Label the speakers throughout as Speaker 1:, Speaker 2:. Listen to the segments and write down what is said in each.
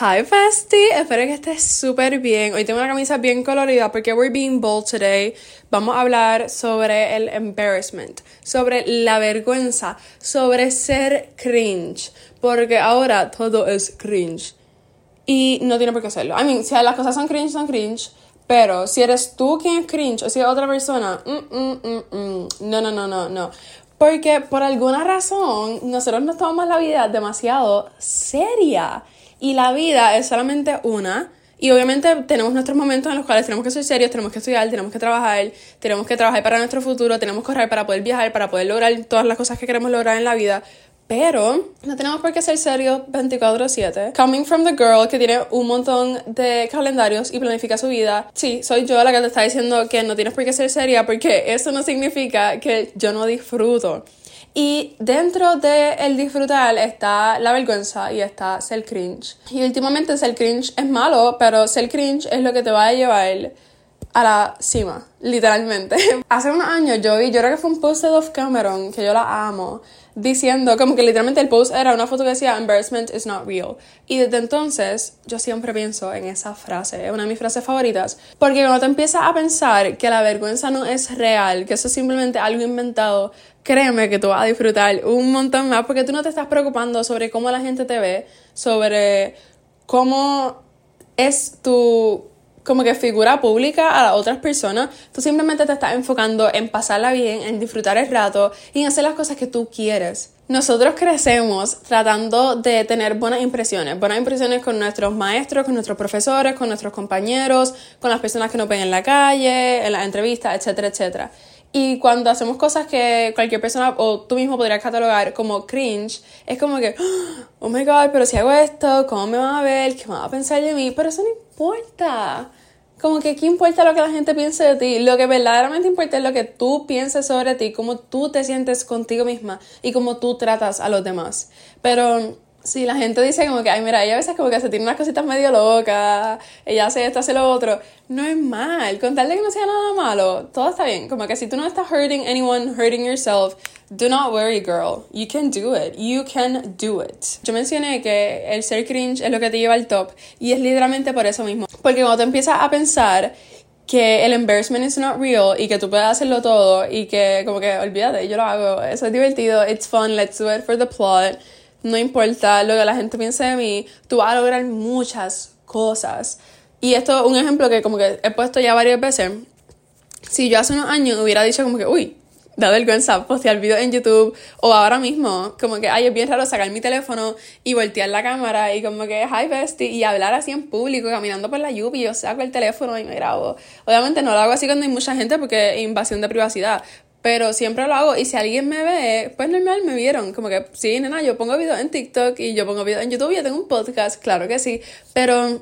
Speaker 1: Hi bestie, espero que estés súper bien. Hoy tengo una camisa bien colorida porque we're being bold today. Vamos a hablar sobre el embarrassment, sobre la vergüenza, sobre ser cringe, porque ahora todo es cringe. Y no tiene por qué hacerlo. I mean, si las cosas son cringe, son cringe. Pero si eres tú quien es cringe o si es otra persona, mm, mm, mm, no, no, no, no, no. Porque por alguna razón nosotros nos tomamos la vida demasiado seria. Y la vida es solamente una. Y obviamente tenemos nuestros momentos en los cuales tenemos que ser serios, tenemos que estudiar, tenemos que trabajar, tenemos que trabajar para nuestro futuro, tenemos que correr para poder viajar, para poder lograr todas las cosas que queremos lograr en la vida. Pero no tenemos por qué ser serios 24/7. Coming from the girl que tiene un montón de calendarios y planifica su vida. Sí, soy yo la que te está diciendo que no tienes por qué ser seria porque eso no significa que yo no disfruto. Y dentro del el disfrutar está la vergüenza y está ser cringe. Y últimamente ser cringe es malo, pero ser cringe es lo que te va a llevar a la cima, literalmente. Hace unos años yo vi, yo creo que fue un post de Dove Cameron, que yo la amo, diciendo como que literalmente el post era una foto que decía embarrassment is not real. Y desde entonces yo siempre pienso en esa frase, es una de mis frases favoritas, porque cuando te empiezas a pensar que la vergüenza no es real, que eso es simplemente algo inventado, créeme que tú vas a disfrutar un montón más porque tú no te estás preocupando sobre cómo la gente te ve, sobre cómo es tu como que figura pública a las otras personas, tú simplemente te estás enfocando en pasarla bien, en disfrutar el rato y en hacer las cosas que tú quieres. Nosotros crecemos tratando de tener buenas impresiones, buenas impresiones con nuestros maestros, con nuestros profesores, con nuestros compañeros, con las personas que nos ven en la calle, en las entrevistas, etcétera, etcétera. Y cuando hacemos cosas que cualquier persona o tú mismo podrías catalogar como cringe, es como que, oh my god, pero si hago esto, ¿cómo me van a ver? ¿Qué van a pensar de mí? Pero eso no importa. Como que, ¿qué importa lo que la gente piense de ti? Lo que verdaderamente importa es lo que tú pienses sobre ti, cómo tú te sientes contigo misma y cómo tú tratas a los demás. Pero Sí, la gente dice como que, ay, mira, ella a veces como que se tiene unas cositas medio locas, ella hace esto, hace lo otro. No es mal, con tal de que no sea nada malo, todo está bien. Como que si tú no estás hurting anyone, hurting yourself, do not worry, girl. You can do it. You can do it. Yo mencioné que el ser cringe es lo que te lleva al top y es literalmente por eso mismo. Porque cuando te empiezas a pensar que el embarrassment is not real y que tú puedes hacerlo todo y que como que olvídate, yo lo hago, eso es divertido, it's fun, let's do it for the plot no importa lo que la gente piense de mí, tú vas a lograr muchas cosas. Y esto es un ejemplo que como que he puesto ya varias veces. Si yo hace unos años hubiera dicho como que, uy, da vergüenza postear videos en YouTube o ahora mismo, como que, ay, es bien raro sacar mi teléfono y voltear la cámara y como que, hi bestie, y hablar así en público, caminando por la lluvia yo saco el teléfono y me grabo. Obviamente no lo hago así cuando hay mucha gente porque es invasión de privacidad, pero siempre lo hago y si alguien me ve, pues normal me vieron. Como que, sí, nena, yo pongo videos en TikTok y yo pongo videos en YouTube y yo tengo un podcast, claro que sí. Pero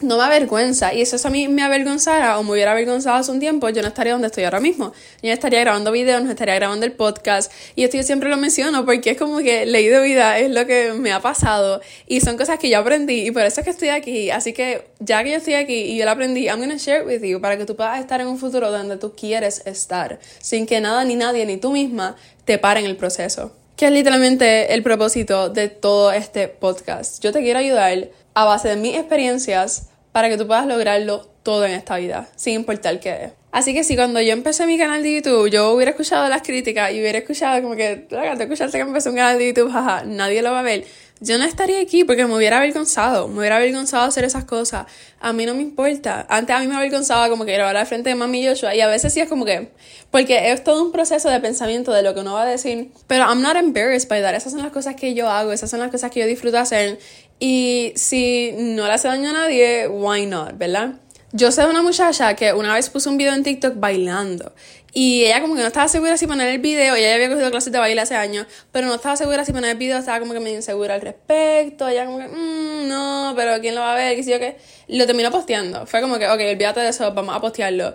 Speaker 1: no me avergüenza. Y eso, a mí me avergonzara o me hubiera avergonzado hace un tiempo, yo no estaría donde estoy ahora mismo. Yo estaría grabando videos, no estaría grabando el podcast. Y esto yo siempre lo menciono porque es como que ley de vida es lo que me ha pasado. Y son cosas que yo aprendí y por eso es que estoy aquí. Así que ya que yo estoy aquí y yo lo aprendí, I'm gonna share it with you para que tú puedas estar en un futuro donde tú quieres estar. Sin que nada ni nadie ni tú misma te paren el proceso. Que es literalmente el propósito de todo este podcast. Yo te quiero ayudar a base de mis experiencias para que tú puedas lograrlo todo en esta vida, sin importar qué Así que si cuando yo empecé mi canal de YouTube, yo hubiera escuchado las críticas y hubiera escuchado como que, te escuchaste que empecé un canal de YouTube, jaja, nadie lo va a ver yo no estaría aquí porque me hubiera avergonzado, me hubiera avergonzado hacer esas cosas. A mí no me importa. Antes a mí me avergonzaba como que grabar al frente de mami Joshua y a veces sí es como que, porque es todo un proceso de pensamiento de lo que uno va a decir, pero I'm not embarrassed by that. Esas son las cosas que yo hago, esas son las cosas que yo disfruto hacer y si no le hace daño a nadie, why not, ¿verdad? Yo sé de una muchacha que una vez puso un video en TikTok bailando y ella como que no estaba segura si poner el video, ella había cogido clases de baile hace años, pero no estaba segura si poner el video, estaba como que medio insegura al respecto, ella como que, mmm, no, pero ¿quién lo va a ver? ¿Qué sé yo qué? Lo terminó posteando, fue como que, ok, olvídate de eso, vamos a postearlo.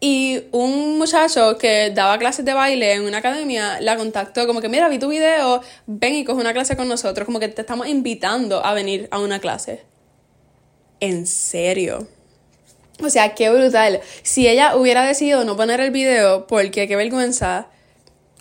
Speaker 1: Y un muchacho que daba clases de baile en una academia la contactó como que, mira, vi tu video, ven y coge una clase con nosotros, como que te estamos invitando a venir a una clase. En serio. O sea, qué brutal. Si ella hubiera decidido no poner el video, porque qué vergüenza,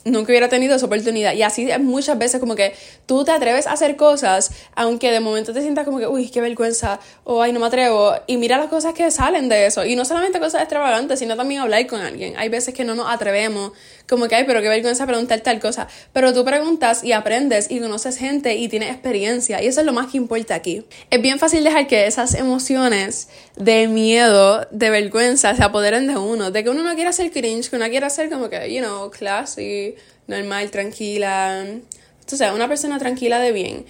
Speaker 1: nunca hubiera tenido esa oportunidad. Y así muchas veces como que tú te atreves a hacer cosas, aunque de momento te sientas como que, uy, qué vergüenza, o ay, no me atrevo. Y mira las cosas que salen de eso. Y no solamente cosas extravagantes, sino también hablar con alguien. Hay veces que no nos atrevemos, como que, ay, pero qué vergüenza preguntar tal cosa. Pero tú preguntas y aprendes y conoces gente y tienes experiencia. Y eso es lo más que importa aquí. Es bien fácil dejar que esas emociones de miedo, de vergüenza, se apoderen de uno. De que uno no quiera ser cringe, que uno quiera ser como que, you know, classy normal, tranquila. O sea, una persona tranquila de bien.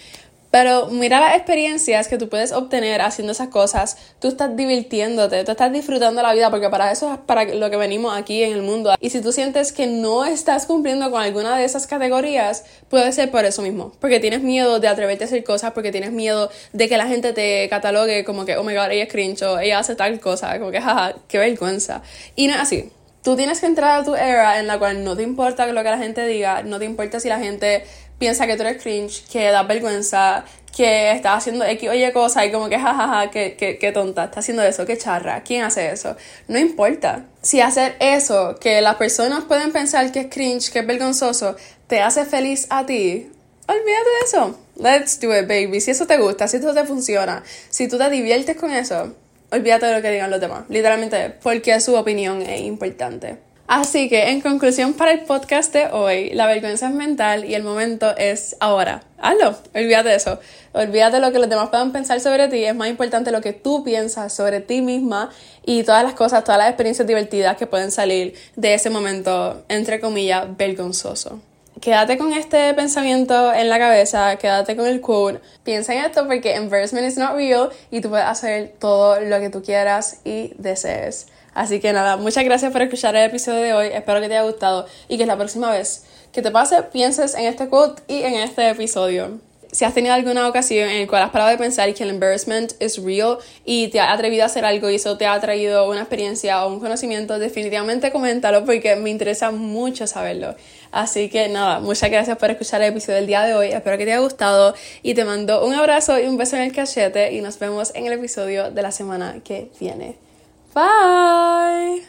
Speaker 1: Pero mira las experiencias que tú puedes obtener haciendo esas cosas. Tú estás divirtiéndote, tú estás disfrutando la vida, porque para eso es para lo que venimos aquí en el mundo. Y si tú sientes que no estás cumpliendo con alguna de esas categorías, puede ser por eso mismo. Porque tienes miedo de atreverte a hacer cosas, porque tienes miedo de que la gente te catalogue como que, oh my god, ella es cringe, o ella hace tal cosa, como que, jaja, qué vergüenza. Y no es así tú tienes que entrar a tu era en la cual no te importa lo que la gente diga, no te importa si la gente piensa que tú eres cringe, que da vergüenza, que estás haciendo X o Y cosa y como que jajaja, que, que, que tonta, está haciendo eso, que charra, ¿quién hace eso? No importa. Si hacer eso, que las personas pueden pensar que es cringe, que es vergonzoso, te hace feliz a ti, olvídate de eso. Let's do it, baby. Si eso te gusta, si eso te funciona, si tú te diviertes con eso, olvídate de lo que digan los demás, literalmente, porque su opinión es importante. Así que, en conclusión para el podcast de hoy, la vergüenza es mental y el momento es ahora. Hazlo, olvídate de eso. Olvídate de lo que los demás puedan pensar sobre ti. Es más importante lo que tú piensas sobre ti misma y todas las cosas, todas las experiencias divertidas que pueden salir de ese momento, entre comillas, vergonzoso quédate con este pensamiento en la cabeza, quédate con el quote, piensa en esto porque embarrassment is not real y tú puedes hacer todo lo que tú quieras y desees. Así que nada, muchas gracias por escuchar el episodio de hoy, espero que te haya gustado y que la próxima vez que te pase pienses en este quote y en este episodio si has tenido alguna ocasión en la cual has parado de pensar que el embarrassment es real y te has atrevido a hacer algo y eso te ha traído una experiencia o un conocimiento, definitivamente coméntalo porque me interesa mucho saberlo. Así que nada, muchas gracias por escuchar el episodio del día de hoy. Espero que te haya gustado y te mando un abrazo y un beso en el cachete y nos vemos en el episodio de la semana que viene. Bye.